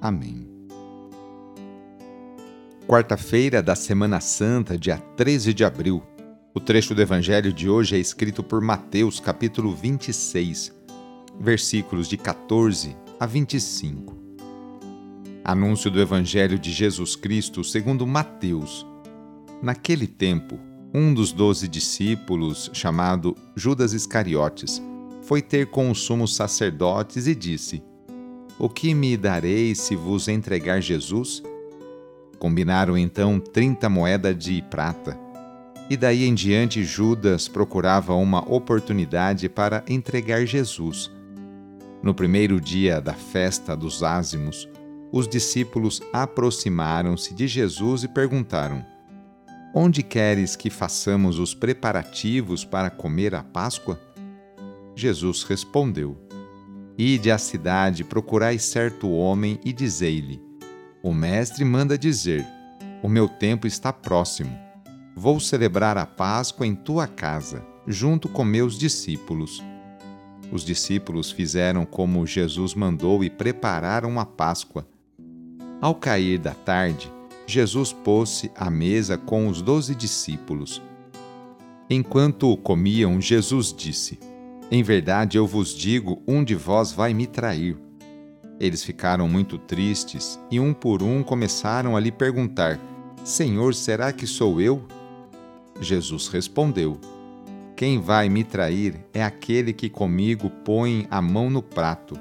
Amém. Quarta-feira da Semana Santa, dia 13 de abril. O trecho do Evangelho de hoje é escrito por Mateus, capítulo 26, versículos de 14 a 25. Anúncio do Evangelho de Jesus Cristo segundo Mateus. Naquele tempo, um dos doze discípulos, chamado Judas Iscariotes, foi ter com os sumos sacerdotes e disse: O que me dareis se vos entregar Jesus? Combinaram então trinta moedas de prata e daí em diante, Judas procurava uma oportunidade para entregar Jesus. No primeiro dia da festa dos ázimos, os discípulos aproximaram-se de Jesus e perguntaram: Onde queres que façamos os preparativos para comer a Páscoa? Jesus respondeu: Ide à cidade, procurai certo homem e dizei-lhe: O mestre manda dizer: O meu tempo está próximo Vou celebrar a Páscoa em tua casa, junto com meus discípulos. Os discípulos fizeram como Jesus mandou e prepararam a Páscoa. Ao cair da tarde, Jesus pôs-se à mesa com os doze discípulos. Enquanto comiam, Jesus disse: Em verdade eu vos digo, um de vós vai me trair. Eles ficaram muito tristes e, um por um, começaram a lhe perguntar: Senhor, será que sou eu? Jesus respondeu: Quem vai me trair é aquele que comigo põe a mão no prato.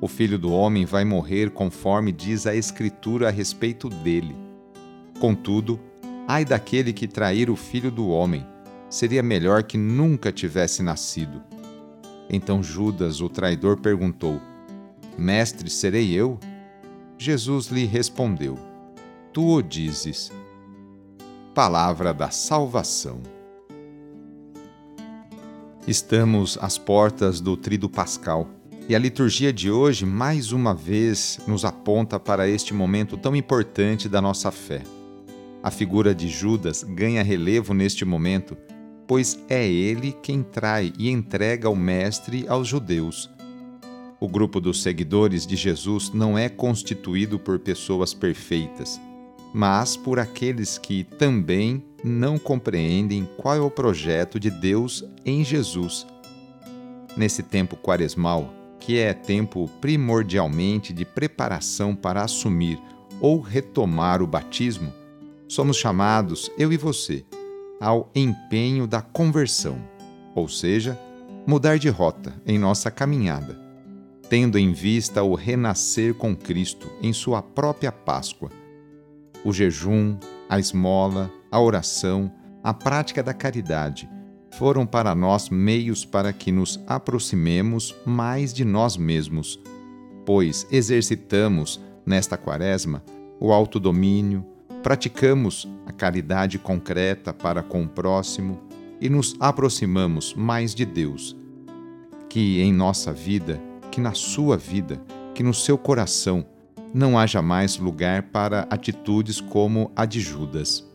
O filho do homem vai morrer conforme diz a Escritura a respeito dele. Contudo, ai daquele que trair o filho do homem, seria melhor que nunca tivesse nascido. Então Judas, o traidor, perguntou: Mestre, serei eu? Jesus lhe respondeu: Tu o dizes palavra da salvação. Estamos às portas do Trido Pascal e a liturgia de hoje mais uma vez nos aponta para este momento tão importante da nossa fé. A figura de Judas ganha relevo neste momento, pois é ele quem trai e entrega o Mestre aos judeus. O grupo dos seguidores de Jesus não é constituído por pessoas perfeitas mas por aqueles que também não compreendem qual é o projeto de Deus em Jesus. Nesse tempo quaresmal, que é tempo primordialmente de preparação para assumir ou retomar o batismo, somos chamados, eu e você, ao empenho da conversão, ou seja, mudar de rota em nossa caminhada, tendo em vista o renascer com Cristo em sua própria Páscoa. O jejum, a esmola, a oração, a prática da caridade foram para nós meios para que nos aproximemos mais de nós mesmos, pois exercitamos, nesta quaresma, o autodomínio, praticamos a caridade concreta para com o próximo e nos aproximamos mais de Deus. Que em nossa vida, que na sua vida, que no seu coração, não haja mais lugar para atitudes como a de Judas.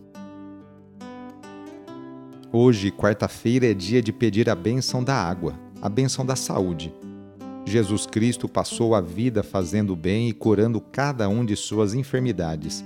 Hoje, quarta-feira, é dia de pedir a bênção da água, a bênção da saúde. Jesus Cristo passou a vida fazendo bem e curando cada um de suas enfermidades,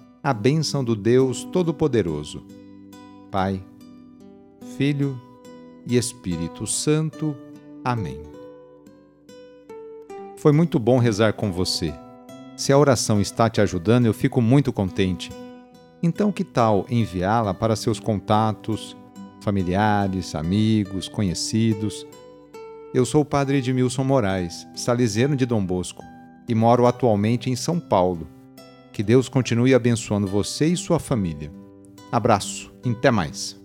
a bênção do Deus Todo-Poderoso. Pai, Filho e Espírito Santo. Amém. Foi muito bom rezar com você. Se a oração está te ajudando, eu fico muito contente. Então, que tal enviá-la para seus contatos, familiares, amigos, conhecidos. Eu sou o padre Edmilson Moraes, salesiano de Dom Bosco, e moro atualmente em São Paulo. Que Deus continue abençoando você e sua família. Abraço, até mais.